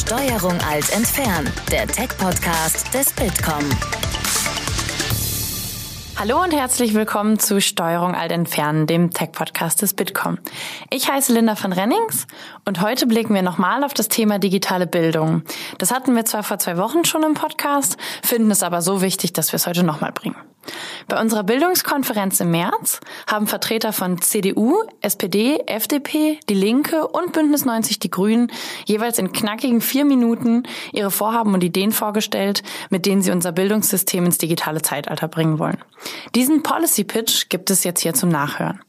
Steuerung alt entfernen, der Tech-Podcast des Bitkom. Hallo und herzlich willkommen zu Steuerung alt entfernen, dem Tech-Podcast des Bitkom. Ich heiße Linda von Rennings und heute blicken wir nochmal auf das Thema digitale Bildung. Das hatten wir zwar vor zwei Wochen schon im Podcast, finden es aber so wichtig, dass wir es heute nochmal bringen. Bei unserer Bildungskonferenz im März haben Vertreter von CDU, SPD, FDP, Die Linke und Bündnis 90 Die Grünen jeweils in knackigen vier Minuten ihre Vorhaben und Ideen vorgestellt, mit denen sie unser Bildungssystem ins digitale Zeitalter bringen wollen. Diesen Policy Pitch gibt es jetzt hier zum Nachhören.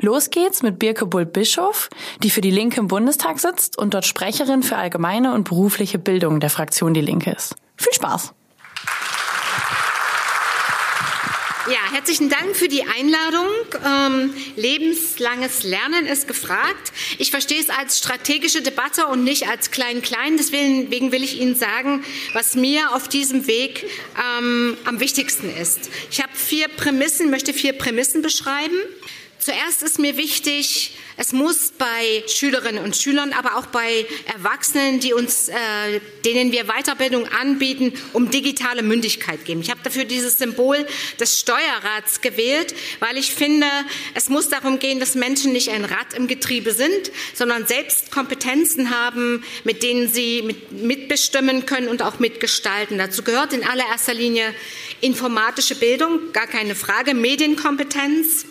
Los geht's mit Birke Bull-Bischof, die für die Linke im Bundestag sitzt und dort Sprecherin für allgemeine und berufliche Bildung der Fraktion Die Linke ist. Viel Spaß! Ja, herzlichen Dank für die Einladung. Ähm, lebenslanges Lernen ist gefragt. Ich verstehe es als strategische Debatte und nicht als klein-klein. Deswegen will ich Ihnen sagen, was mir auf diesem Weg ähm, am wichtigsten ist. Ich habe vier Prämissen, möchte vier Prämissen beschreiben. Zuerst ist mir wichtig, es muss bei Schülerinnen und Schülern, aber auch bei Erwachsenen, die uns, äh, denen wir Weiterbildung anbieten, um digitale Mündigkeit geben. Ich habe dafür dieses Symbol des Steuerrads gewählt, weil ich finde, es muss darum gehen, dass Menschen nicht ein Rad im Getriebe sind, sondern selbst Kompetenzen haben, mit denen sie mit, mitbestimmen können und auch mitgestalten. Dazu gehört in allererster Linie informatische Bildung, gar keine Frage, Medienkompetenz,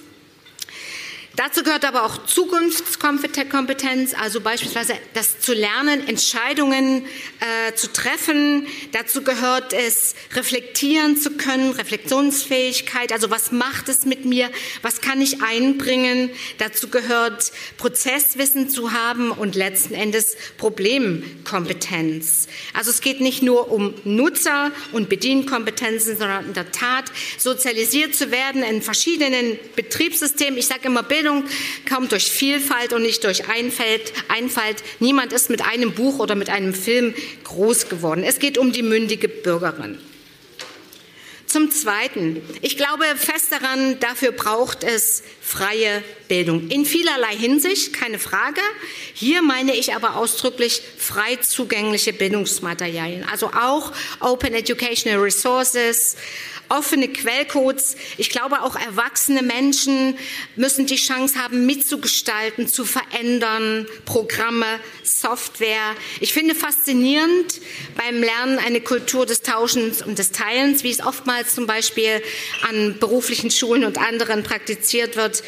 Dazu gehört aber auch Zukunftskompetenz, also beispielsweise das zu lernen, Entscheidungen äh, zu treffen. Dazu gehört es, reflektieren zu können, Reflexionsfähigkeit, also was macht es mit mir, was kann ich einbringen. Dazu gehört Prozesswissen zu haben und letzten Endes Problemkompetenz. Also es geht nicht nur um Nutzer und Bedienkompetenzen, sondern in der Tat sozialisiert zu werden in verschiedenen Betriebssystemen. Ich sage immer Bildung Bildung kommt durch Vielfalt und nicht durch Einfalt. Einfalt. Niemand ist mit einem Buch oder mit einem Film groß geworden. Es geht um die mündige Bürgerin. Zum Zweiten, ich glaube fest daran, dafür braucht es freie Bildung. In vielerlei Hinsicht, keine Frage. Hier meine ich aber ausdrücklich frei zugängliche Bildungsmaterialien, also auch Open Educational Resources, offene Quellcodes. Ich glaube, auch erwachsene Menschen müssen die Chance haben, mitzugestalten, zu verändern, Programme, Software. Ich finde faszinierend beim Lernen eine Kultur des Tauschens und des Teilens, wie es oftmals zum Beispiel an beruflichen Schulen und anderen praktiziert wird,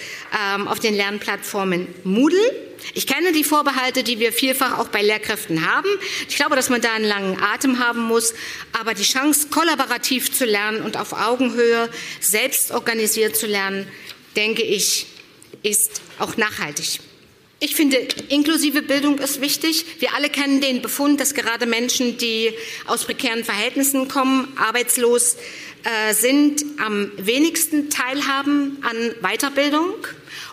ähm, auf den Lernplattformen Moodle. Ich kenne die Vorbehalte, die wir vielfach auch bei Lehrkräften haben. Ich glaube, dass man da einen langen Atem haben muss. Aber die Chance, kollaborativ zu lernen und auf Augenhöhe selbst organisiert zu lernen, denke ich, ist auch nachhaltig. Ich finde, inklusive Bildung ist wichtig. Wir alle kennen den Befund, dass gerade Menschen, die aus prekären Verhältnissen kommen, arbeitslos äh, sind, am wenigsten teilhaben an Weiterbildung.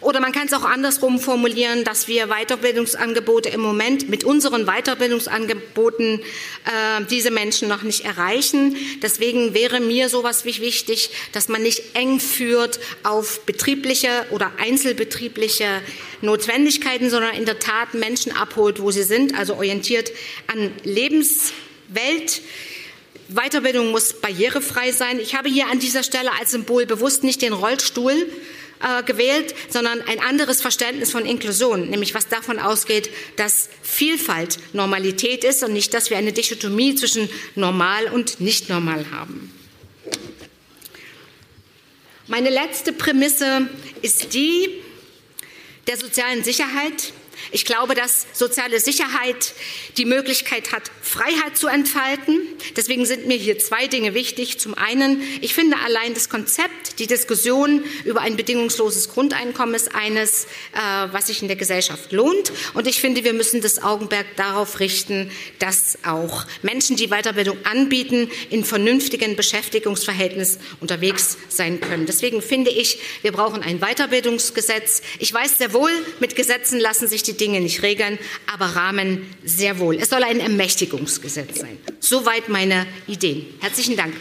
Oder man kann es auch andersrum formulieren, dass wir Weiterbildungsangebote im Moment mit unseren Weiterbildungsangeboten äh, diese Menschen noch nicht erreichen. Deswegen wäre mir sowas wie wichtig, dass man nicht eng führt auf betriebliche oder einzelbetriebliche Notwendigkeiten, sondern in der Tat Menschen abholt, wo sie sind, also orientiert an Lebenswelt. Weiterbildung muss barrierefrei sein. Ich habe hier an dieser Stelle als Symbol bewusst nicht den Rollstuhl äh, gewählt, sondern ein anderes Verständnis von Inklusion, nämlich was davon ausgeht, dass Vielfalt Normalität ist und nicht, dass wir eine Dichotomie zwischen normal und nicht normal haben. Meine letzte Prämisse ist die der sozialen Sicherheit. Ich glaube, dass soziale Sicherheit die Möglichkeit hat, Freiheit zu entfalten. Deswegen sind mir hier zwei Dinge wichtig. Zum einen, ich finde allein das Konzept, die Diskussion über ein bedingungsloses Grundeinkommen ist eines, äh, was sich in der Gesellschaft lohnt. Und ich finde, wir müssen das Augenmerk darauf richten, dass auch Menschen, die Weiterbildung anbieten, in vernünftigen Beschäftigungsverhältnis unterwegs sein können. Deswegen finde ich, wir brauchen ein Weiterbildungsgesetz. Ich weiß sehr wohl, mit Gesetzen lassen sich die Dinge nicht regeln, aber Rahmen sehr wohl. Es soll ein Ermächtigungsgesetz sein. Soweit meine Ideen. Herzlichen Dank.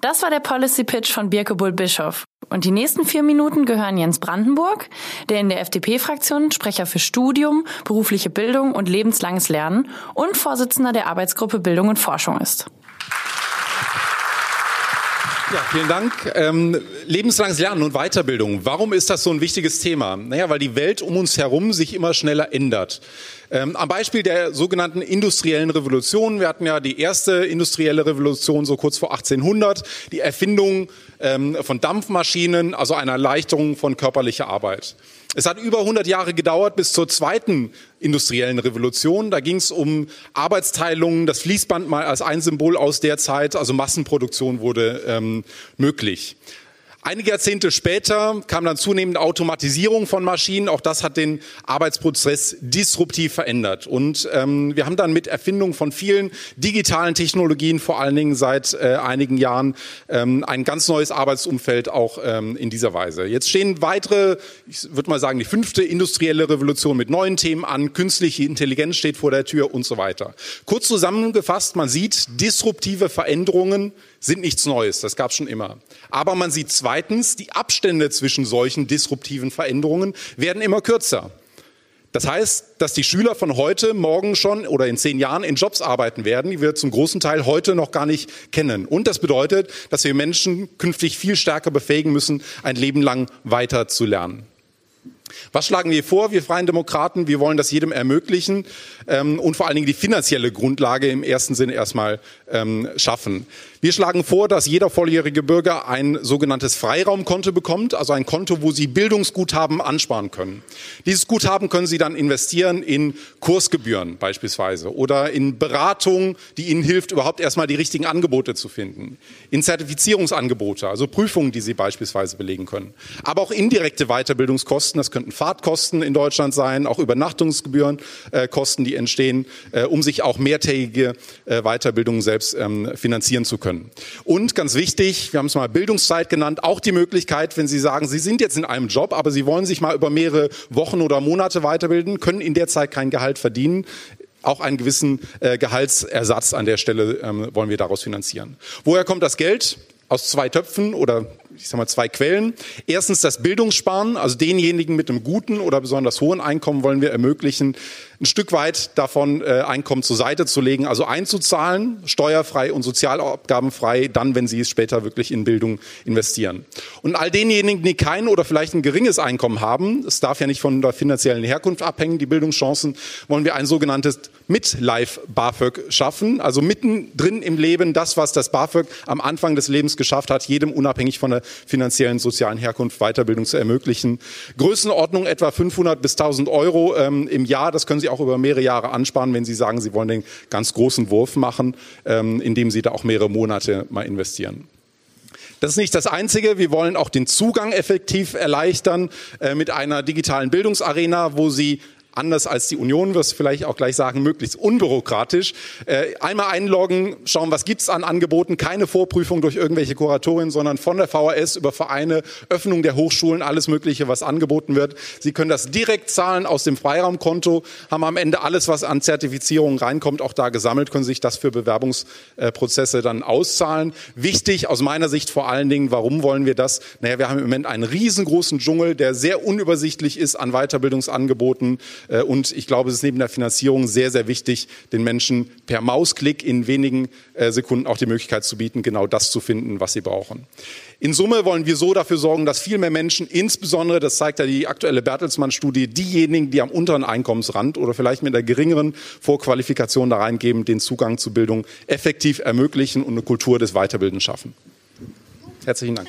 Das war der Policy Pitch von Birke Bull-Bischof. Und die nächsten vier Minuten gehören Jens Brandenburg, der in der FDP-Fraktion Sprecher für Studium, berufliche Bildung und lebenslanges Lernen und Vorsitzender der Arbeitsgruppe Bildung und Forschung ist. Ja, vielen Dank. Ähm, lebenslanges Lernen und Weiterbildung. Warum ist das so ein wichtiges Thema? Naja, weil die Welt um uns herum sich immer schneller ändert. Ähm, am Beispiel der sogenannten industriellen Revolution. Wir hatten ja die erste industrielle Revolution so kurz vor 1800, die Erfindung ähm, von Dampfmaschinen, also eine Erleichterung von körperlicher Arbeit. Es hat über 100 Jahre gedauert bis zur zweiten industriellen Revolution. Da ging es um Arbeitsteilungen, das Fließband mal als ein Symbol aus der Zeit, also Massenproduktion wurde ähm, möglich. Einige Jahrzehnte später kam dann zunehmend Automatisierung von Maschinen. Auch das hat den Arbeitsprozess disruptiv verändert. Und ähm, wir haben dann mit Erfindung von vielen digitalen Technologien, vor allen Dingen seit äh, einigen Jahren, ähm, ein ganz neues Arbeitsumfeld auch ähm, in dieser Weise. Jetzt stehen weitere, ich würde mal sagen, die fünfte industrielle Revolution mit neuen Themen an. Künstliche Intelligenz steht vor der Tür und so weiter. Kurz zusammengefasst, man sieht disruptive Veränderungen sind nichts Neues, das gab es schon immer. Aber man sieht zweitens, die Abstände zwischen solchen disruptiven Veränderungen werden immer kürzer. Das heißt, dass die Schüler von heute, morgen schon oder in zehn Jahren in Jobs arbeiten werden, die wir zum großen Teil heute noch gar nicht kennen. Und das bedeutet, dass wir Menschen künftig viel stärker befähigen müssen, ein Leben lang weiter zu lernen. Was schlagen wir vor, wir Freien Demokraten? Wir wollen das jedem ermöglichen ähm, und vor allen Dingen die finanzielle Grundlage im ersten Sinne erstmal ähm, schaffen. Wir schlagen vor, dass jeder volljährige Bürger ein sogenanntes Freiraumkonto bekommt, also ein Konto, wo Sie Bildungsguthaben ansparen können. Dieses Guthaben können Sie dann investieren in Kursgebühren beispielsweise oder in Beratung, die Ihnen hilft, überhaupt erstmal die richtigen Angebote zu finden, in Zertifizierungsangebote, also Prüfungen, die Sie beispielsweise belegen können, aber auch indirekte Weiterbildungskosten, das könnten Fahrtkosten in Deutschland sein, auch Übernachtungsgebühren, äh, Kosten, die entstehen, äh, um sich auch mehrtägige äh, Weiterbildungen selbst ähm, finanzieren zu können können. Und ganz wichtig, wir haben es mal Bildungszeit genannt, auch die Möglichkeit, wenn Sie sagen, Sie sind jetzt in einem Job, aber Sie wollen sich mal über mehrere Wochen oder Monate weiterbilden, können in der Zeit kein Gehalt verdienen, auch einen gewissen äh, Gehaltsersatz an der Stelle ähm, wollen wir daraus finanzieren. Woher kommt das Geld? Aus zwei Töpfen oder ich sag mal, zwei Quellen. Erstens das Bildungssparen, also denjenigen mit einem guten oder besonders hohen Einkommen wollen wir ermöglichen, ein Stück weit davon äh, Einkommen zur Seite zu legen, also einzuzahlen, steuerfrei und sozialabgabenfrei, dann, wenn sie es später wirklich in Bildung investieren. Und all denjenigen, die kein oder vielleicht ein geringes Einkommen haben, es darf ja nicht von der finanziellen Herkunft abhängen, die Bildungschancen, wollen wir ein sogenanntes Midlife BAföG schaffen, also mittendrin im Leben das, was das BAföG am Anfang des Lebens geschafft hat, jedem unabhängig von der finanziellen sozialen Herkunft Weiterbildung zu ermöglichen. Größenordnung etwa 500 bis 1000 Euro ähm, im Jahr, das können Sie auch über mehrere Jahre ansparen, wenn Sie sagen, Sie wollen den ganz großen Wurf machen, ähm, indem Sie da auch mehrere Monate mal investieren. Das ist nicht das Einzige. Wir wollen auch den Zugang effektiv erleichtern äh, mit einer digitalen Bildungsarena, wo Sie anders als die Union, wirst vielleicht auch gleich sagen, möglichst unbürokratisch. Äh, einmal einloggen, schauen, was gibt's an Angeboten, keine Vorprüfung durch irgendwelche Kuratorien, sondern von der VHS über Vereine, Öffnung der Hochschulen, alles Mögliche, was angeboten wird. Sie können das direkt zahlen aus dem Freiraumkonto, haben am Ende alles, was an Zertifizierungen reinkommt, auch da gesammelt, können sich das für Bewerbungsprozesse dann auszahlen. Wichtig aus meiner Sicht vor allen Dingen, warum wollen wir das? Naja, wir haben im Moment einen riesengroßen Dschungel, der sehr unübersichtlich ist an Weiterbildungsangeboten. Äh, und ich glaube, es ist neben der Finanzierung sehr, sehr wichtig, den Menschen per Mausklick in wenigen äh, Sekunden auch die Möglichkeit zu bieten, genau das zu finden, was sie brauchen. In Summe wollen wir so dafür sorgen, dass viel mehr Menschen, insbesondere, das zeigt ja die aktuelle Bertelsmann-Studie, diejenigen, die am unteren Einkommensrand oder vielleicht mit einer geringeren Vorqualifikation da reingeben, den Zugang zu Bildung effektiv ermöglichen und eine Kultur des Weiterbildens schaffen. Herzlichen Dank.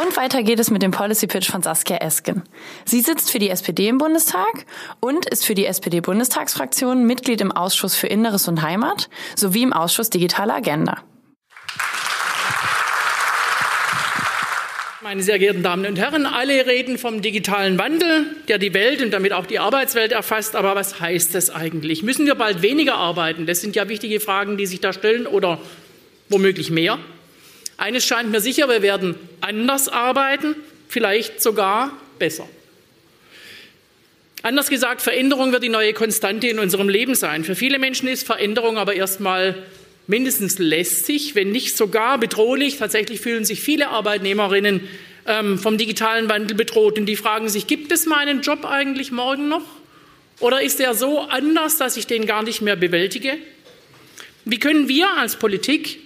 Und weiter geht es mit dem Policy Pitch von Saskia Esken. Sie sitzt für die SPD im Bundestag und ist für die SPD-Bundestagsfraktion Mitglied im Ausschuss für Inneres und Heimat sowie im Ausschuss Digitale Agenda. Meine sehr geehrten Damen und Herren, alle reden vom digitalen Wandel, der die Welt und damit auch die Arbeitswelt erfasst. Aber was heißt das eigentlich? Müssen wir bald weniger arbeiten? Das sind ja wichtige Fragen, die sich da stellen oder womöglich mehr. Eines scheint mir sicher, wir werden anders arbeiten, vielleicht sogar besser. Anders gesagt, Veränderung wird die neue Konstante in unserem Leben sein. Für viele Menschen ist Veränderung aber erstmal mindestens lästig, wenn nicht sogar bedrohlich. Tatsächlich fühlen sich viele Arbeitnehmerinnen ähm, vom digitalen Wandel bedroht und die fragen sich, gibt es meinen Job eigentlich morgen noch? Oder ist er so anders, dass ich den gar nicht mehr bewältige? Wie können wir als Politik,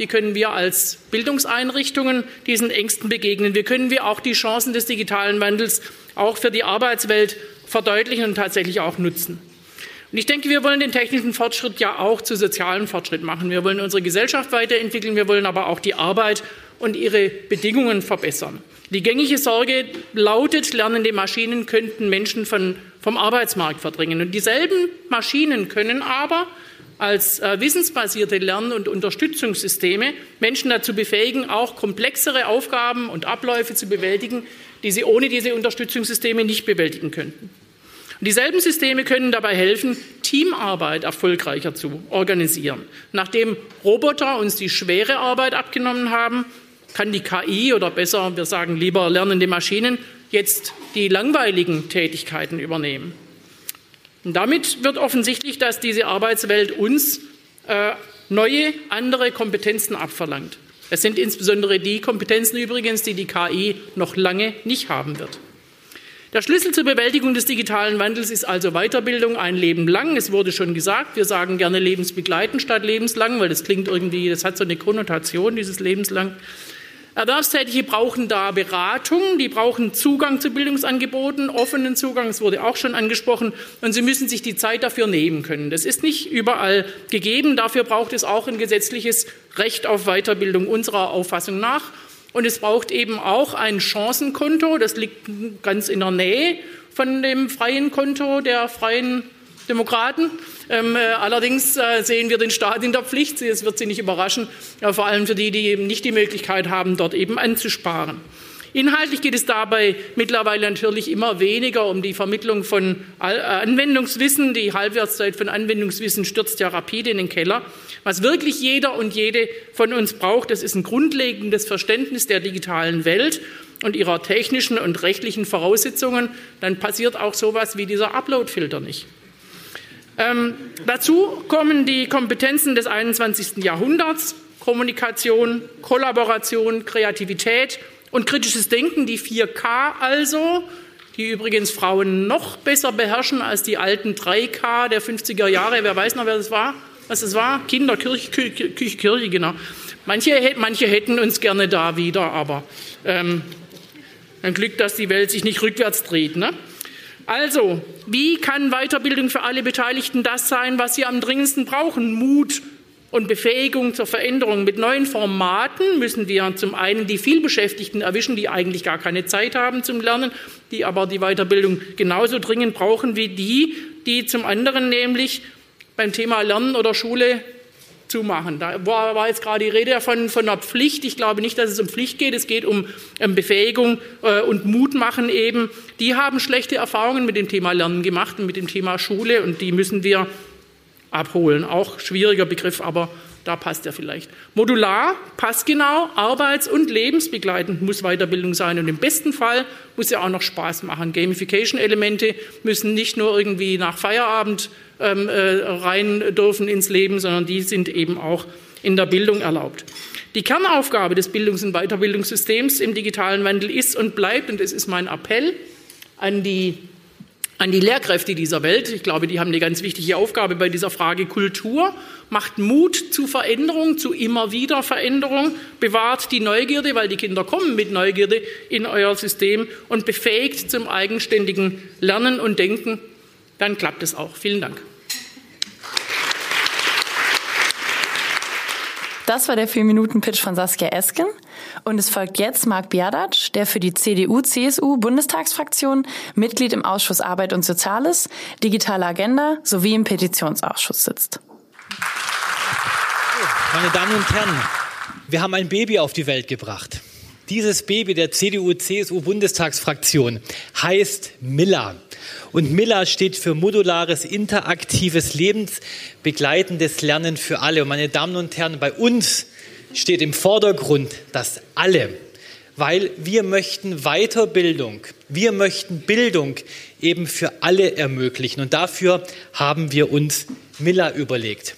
wie können wir als Bildungseinrichtungen diesen Ängsten begegnen? Wie können wir auch die Chancen des digitalen Wandels auch für die Arbeitswelt verdeutlichen und tatsächlich auch nutzen? Und ich denke, wir wollen den technischen Fortschritt ja auch zu sozialem Fortschritt machen. Wir wollen unsere Gesellschaft weiterentwickeln, wir wollen aber auch die Arbeit und ihre Bedingungen verbessern. Die gängige Sorge lautet, lernende Maschinen könnten Menschen von, vom Arbeitsmarkt verdrängen. Und dieselben Maschinen können aber als äh, wissensbasierte Lern- und Unterstützungssysteme Menschen dazu befähigen, auch komplexere Aufgaben und Abläufe zu bewältigen, die sie ohne diese Unterstützungssysteme nicht bewältigen könnten. Und dieselben Systeme können dabei helfen, Teamarbeit erfolgreicher zu organisieren. Nachdem Roboter uns die schwere Arbeit abgenommen haben, kann die KI oder besser, wir sagen lieber lernende Maschinen, jetzt die langweiligen Tätigkeiten übernehmen. Und damit wird offensichtlich, dass diese Arbeitswelt uns äh, neue, andere Kompetenzen abverlangt. Es sind insbesondere die Kompetenzen übrigens, die die KI noch lange nicht haben wird. Der Schlüssel zur Bewältigung des digitalen Wandels ist also Weiterbildung ein Leben lang. Es wurde schon gesagt, wir sagen gerne lebensbegleitend statt lebenslang, weil das klingt irgendwie, das hat so eine Konnotation, dieses lebenslang. Erwerbstätige brauchen da Beratung, die brauchen Zugang zu Bildungsangeboten, offenen Zugang, das wurde auch schon angesprochen, und sie müssen sich die Zeit dafür nehmen können. Das ist nicht überall gegeben, dafür braucht es auch ein gesetzliches Recht auf Weiterbildung unserer Auffassung nach. Und es braucht eben auch ein Chancenkonto, das liegt ganz in der Nähe von dem freien Konto der freien Demokraten. Ähm, äh, allerdings äh, sehen wir den Staat in der Pflicht. Es wird Sie nicht überraschen, ja, vor allem für die, die eben nicht die Möglichkeit haben, dort eben anzusparen. Inhaltlich geht es dabei mittlerweile natürlich immer weniger um die Vermittlung von äh, Anwendungswissen. Die Halbwertszeit von Anwendungswissen stürzt ja rapide in den Keller. Was wirklich jeder und jede von uns braucht, das ist ein grundlegendes Verständnis der digitalen Welt und ihrer technischen und rechtlichen Voraussetzungen. Dann passiert auch sowas wie dieser Upload-Filter nicht. Ähm, dazu kommen die Kompetenzen des 21. Jahrhunderts, Kommunikation, Kollaboration, Kreativität und kritisches Denken, die 4K also, die übrigens Frauen noch besser beherrschen als die alten 3K der 50er Jahre. Wer weiß noch, wer das war? Was das war? Kinder, Kirche, Kirche, Kirche, Kirche genau. Manche, manche hätten uns gerne da wieder, aber ähm, ein Glück, dass die Welt sich nicht rückwärts dreht. Ne? Also, wie kann Weiterbildung für alle Beteiligten das sein, was sie am dringendsten brauchen? Mut und Befähigung zur Veränderung. Mit neuen Formaten müssen wir zum einen die vielbeschäftigten erwischen, die eigentlich gar keine Zeit haben zum Lernen, die aber die Weiterbildung genauso dringend brauchen wie die, die zum anderen nämlich beim Thema Lernen oder Schule zumachen. Da war, jetzt gerade die Rede von, von einer Pflicht. Ich glaube nicht, dass es um Pflicht geht. Es geht um, um Befähigung äh, und Mut machen eben. Die haben schlechte Erfahrungen mit dem Thema Lernen gemacht und mit dem Thema Schule und die müssen wir abholen. Auch schwieriger Begriff, aber da passt er vielleicht. Modular, passgenau, arbeits- und lebensbegleitend muss Weiterbildung sein. Und im besten Fall muss er auch noch Spaß machen. Gamification-Elemente müssen nicht nur irgendwie nach Feierabend ähm, äh, rein dürfen ins Leben, sondern die sind eben auch in der Bildung erlaubt. Die Kernaufgabe des Bildungs- und Weiterbildungssystems im digitalen Wandel ist und bleibt, und es ist mein Appell an die an die Lehrkräfte dieser Welt. Ich glaube, die haben eine ganz wichtige Aufgabe bei dieser Frage Kultur. Macht Mut zu Veränderung, zu immer wieder Veränderung, bewahrt die Neugierde, weil die Kinder kommen mit Neugierde in euer System und befähigt zum eigenständigen Lernen und Denken. Dann klappt es auch. Vielen Dank. Das war der 4-Minuten-Pitch von Saskia Esken. Und es folgt jetzt Marc Biadatsch, der für die CDU-CSU-Bundestagsfraktion Mitglied im Ausschuss Arbeit und Soziales, Digitale Agenda sowie im Petitionsausschuss sitzt. Meine Damen und Herren, wir haben ein Baby auf die Welt gebracht. Dieses Baby der CDU-CSU-Bundestagsfraktion heißt Miller. Und Miller steht für modulares, interaktives, lebensbegleitendes Lernen für alle. Und meine Damen und Herren, bei uns steht im Vordergrund das alle, weil wir möchten Weiterbildung, wir möchten Bildung eben für alle ermöglichen. Und dafür haben wir uns Miller überlegt.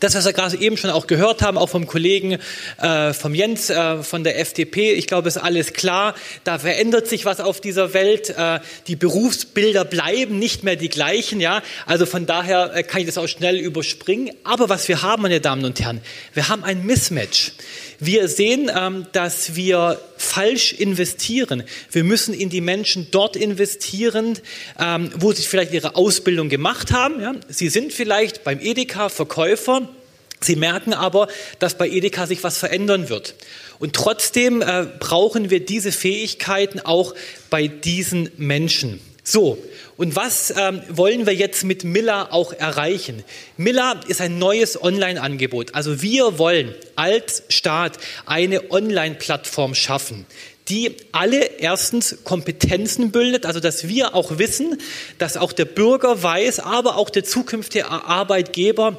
Das, was wir gerade eben schon auch gehört haben, auch vom Kollegen, äh, vom Jens äh, von der FDP, ich glaube, ist alles klar. Da verändert sich was auf dieser Welt. Äh, die Berufsbilder bleiben nicht mehr die gleichen. Ja, also von daher äh, kann ich das auch schnell überspringen. Aber was wir haben, meine Damen und Herren, wir haben ein Mismatch. Wir sehen, ähm, dass wir falsch investieren. Wir müssen in die Menschen dort investieren, ähm, wo sie vielleicht ihre Ausbildung gemacht haben. Sie sind vielleicht beim Edeka Verkäufer. Sie merken aber, dass bei Edeka sich was verändern wird. Und trotzdem äh, brauchen wir diese Fähigkeiten auch bei diesen Menschen. So, und was ähm, wollen wir jetzt mit Miller auch erreichen? Miller ist ein neues Online-Angebot. Also wir wollen als Staat eine Online-Plattform schaffen, die alle erstens Kompetenzen bildet, also dass wir auch wissen, dass auch der Bürger weiß, aber auch der zukünftige Arbeitgeber,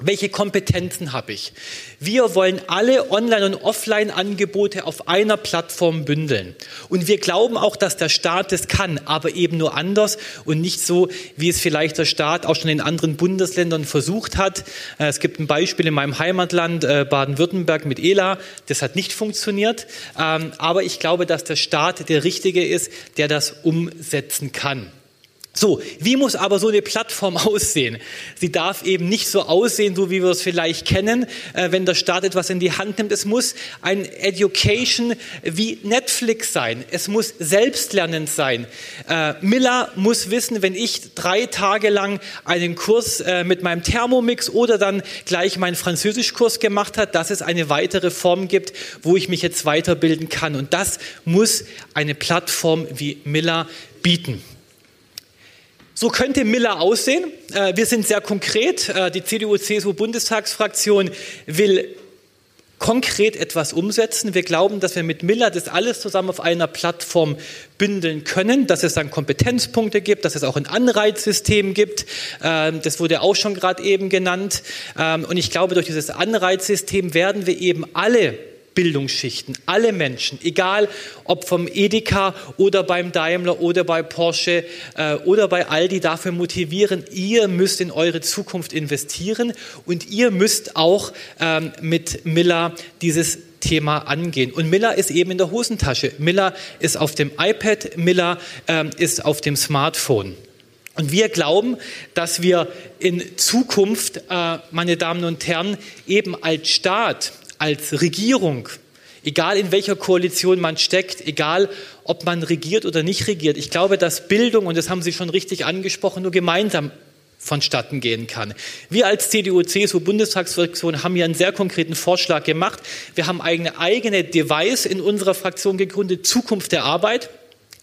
welche Kompetenzen habe ich? Wir wollen alle Online- und Offline-Angebote auf einer Plattform bündeln. Und wir glauben auch, dass der Staat das kann, aber eben nur anders und nicht so, wie es vielleicht der Staat auch schon in anderen Bundesländern versucht hat. Äh, es gibt ein Beispiel in meinem Heimatland äh, Baden-Württemberg mit ELA. Das hat nicht funktioniert. Ähm, aber ich glaube, dass der Staat der Richtige ist, der das umsetzen kann. So, wie muss aber so eine Plattform aussehen? Sie darf eben nicht so aussehen, so wie wir es vielleicht kennen, äh, wenn der Staat etwas in die Hand nimmt. Es muss ein Education wie Netflix sein. Es muss selbstlernend sein. Äh, Miller muss wissen, wenn ich drei Tage lang einen Kurs äh, mit meinem Thermomix oder dann gleich meinen Französischkurs gemacht hat, dass es eine weitere Form gibt, wo ich mich jetzt weiterbilden kann. Und das muss eine Plattform wie Miller bieten. So könnte Miller aussehen. Äh, wir sind sehr konkret. Äh, die CDU-CSU-Bundestagsfraktion will konkret etwas umsetzen. Wir glauben, dass wir mit Miller das alles zusammen auf einer Plattform bündeln können, dass es dann Kompetenzpunkte gibt, dass es auch ein Anreizsystem gibt. Ähm, das wurde auch schon gerade eben genannt. Ähm, und ich glaube, durch dieses Anreizsystem werden wir eben alle Bildungsschichten, alle Menschen, egal ob vom Edeka oder beim Daimler oder bei Porsche äh, oder bei Aldi, dafür motivieren, ihr müsst in eure Zukunft investieren und ihr müsst auch ähm, mit Miller dieses Thema angehen. Und Miller ist eben in der Hosentasche. Miller ist auf dem iPad, Miller ähm, ist auf dem Smartphone. Und wir glauben, dass wir in Zukunft, äh, meine Damen und Herren, eben als Staat als Regierung, egal in welcher Koalition man steckt, egal ob man regiert oder nicht regiert. Ich glaube, dass Bildung, und das haben Sie schon richtig angesprochen, nur gemeinsam vonstatten gehen kann. Wir als CDU-CSU-Bundestagsfraktion haben hier einen sehr konkreten Vorschlag gemacht. Wir haben eine eigene Device in unserer Fraktion gegründet, Zukunft der Arbeit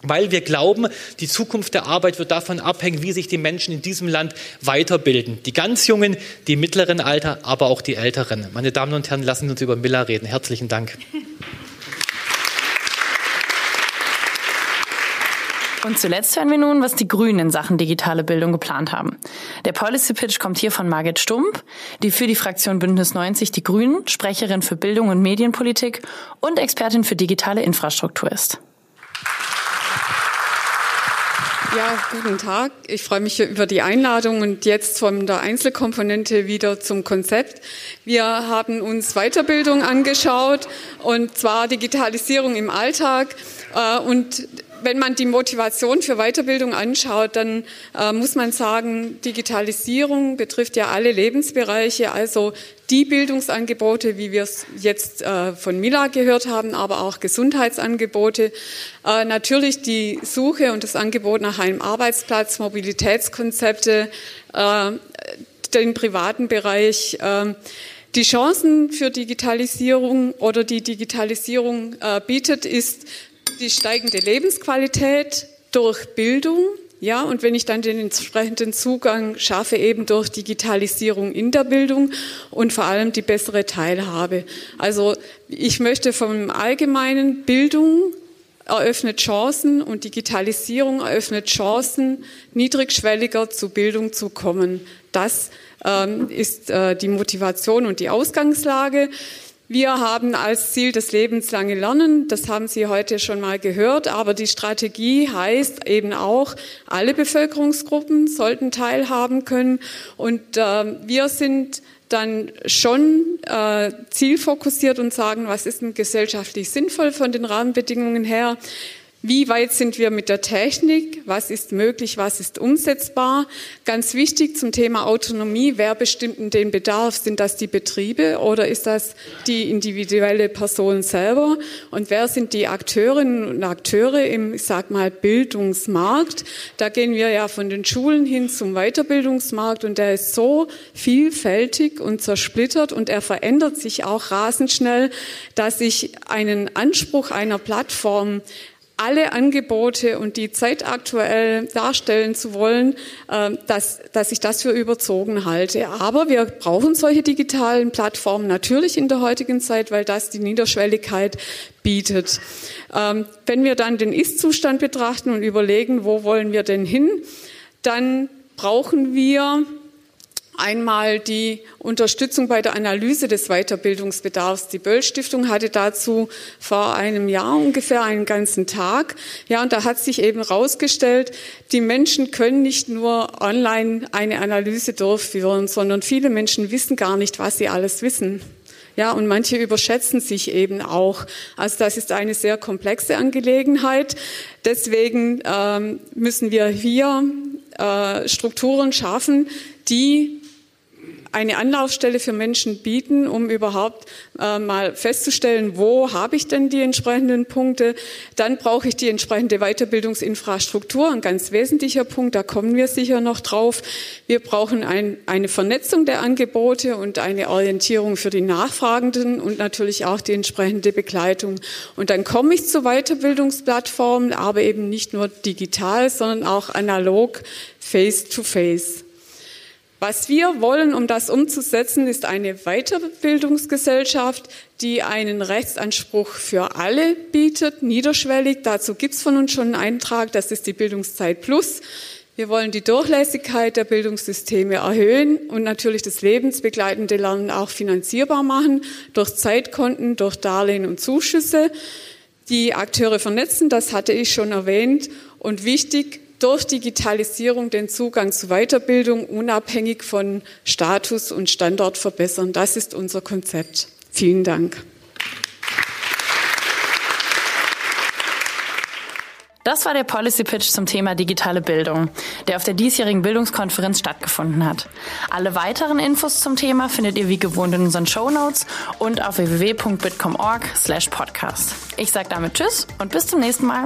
weil wir glauben, die Zukunft der Arbeit wird davon abhängen, wie sich die Menschen in diesem Land weiterbilden. Die ganz Jungen, die mittleren Alter, aber auch die Älteren. Meine Damen und Herren, lassen Sie uns über Miller reden. Herzlichen Dank. Und zuletzt hören wir nun, was die Grünen in Sachen digitale Bildung geplant haben. Der Policy Pitch kommt hier von Margit Stump, die für die Fraktion Bündnis 90 die Grünen, Sprecherin für Bildung und Medienpolitik und Expertin für digitale Infrastruktur ist. Ja, guten Tag. Ich freue mich über die Einladung und jetzt von der Einzelkomponente wieder zum Konzept. Wir haben uns Weiterbildung angeschaut und zwar Digitalisierung im Alltag äh, und wenn man die Motivation für Weiterbildung anschaut, dann äh, muss man sagen, Digitalisierung betrifft ja alle Lebensbereiche, also die Bildungsangebote, wie wir es jetzt äh, von Mila gehört haben, aber auch Gesundheitsangebote. Äh, natürlich die Suche und das Angebot nach einem Arbeitsplatz, Mobilitätskonzepte, äh, den privaten Bereich. Äh, die Chancen für Digitalisierung oder die Digitalisierung äh, bietet, ist die steigende Lebensqualität durch Bildung. Ja, und wenn ich dann den entsprechenden Zugang schaffe, eben durch Digitalisierung in der Bildung und vor allem die bessere Teilhabe. Also ich möchte vom Allgemeinen Bildung eröffnet Chancen und Digitalisierung eröffnet Chancen, niedrigschwelliger zu Bildung zu kommen. Das ähm, ist äh, die Motivation und die Ausgangslage. Wir haben als Ziel das lebenslange Lernen. Das haben Sie heute schon mal gehört. Aber die Strategie heißt eben auch, alle Bevölkerungsgruppen sollten teilhaben können. Und äh, wir sind dann schon äh, zielfokussiert und sagen, was ist denn gesellschaftlich sinnvoll von den Rahmenbedingungen her. Wie weit sind wir mit der Technik? Was ist möglich? Was ist umsetzbar? Ganz wichtig zum Thema Autonomie. Wer bestimmt denn den Bedarf? Sind das die Betriebe oder ist das die individuelle Person selber? Und wer sind die Akteurinnen und Akteure im, ich sag mal, Bildungsmarkt? Da gehen wir ja von den Schulen hin zum Weiterbildungsmarkt und der ist so vielfältig und zersplittert und er verändert sich auch rasend schnell, dass ich einen Anspruch einer Plattform alle Angebote und die zeitaktuell darstellen zu wollen, ähm, dass, dass ich das für überzogen halte. Aber wir brauchen solche digitalen Plattformen natürlich in der heutigen Zeit, weil das die Niederschwelligkeit bietet. Ähm, wenn wir dann den Ist-Zustand betrachten und überlegen, wo wollen wir denn hin, dann brauchen wir Einmal die Unterstützung bei der Analyse des Weiterbildungsbedarfs. Die Böll Stiftung hatte dazu vor einem Jahr ungefähr einen ganzen Tag. Ja, und da hat sich eben herausgestellt, die Menschen können nicht nur online eine Analyse durchführen, sondern viele Menschen wissen gar nicht, was sie alles wissen. Ja, und manche überschätzen sich eben auch. Also das ist eine sehr komplexe Angelegenheit. Deswegen ähm, müssen wir hier äh, Strukturen schaffen, die eine Anlaufstelle für Menschen bieten, um überhaupt äh, mal festzustellen, wo habe ich denn die entsprechenden Punkte. Dann brauche ich die entsprechende Weiterbildungsinfrastruktur, ein ganz wesentlicher Punkt, da kommen wir sicher noch drauf. Wir brauchen ein, eine Vernetzung der Angebote und eine Orientierung für die Nachfragenden und natürlich auch die entsprechende Begleitung. Und dann komme ich zu Weiterbildungsplattformen, aber eben nicht nur digital, sondern auch analog, face-to-face. -face. Was wir wollen, um das umzusetzen, ist eine Weiterbildungsgesellschaft, die einen Rechtsanspruch für alle bietet, niederschwellig. Dazu gibt es von uns schon einen Eintrag, das ist die Bildungszeit Plus. Wir wollen die Durchlässigkeit der Bildungssysteme erhöhen und natürlich das lebensbegleitende Lernen auch finanzierbar machen durch Zeitkonten, durch Darlehen und Zuschüsse. Die Akteure vernetzen, das hatte ich schon erwähnt. Und wichtig, durch Digitalisierung den Zugang zu Weiterbildung unabhängig von Status und Standort verbessern. Das ist unser Konzept. Vielen Dank. Das war der Policy Pitch zum Thema digitale Bildung, der auf der diesjährigen Bildungskonferenz stattgefunden hat. Alle weiteren Infos zum Thema findet ihr wie gewohnt in unseren Show Notes und auf www.bitcom.org/podcast. Ich sage damit Tschüss und bis zum nächsten Mal.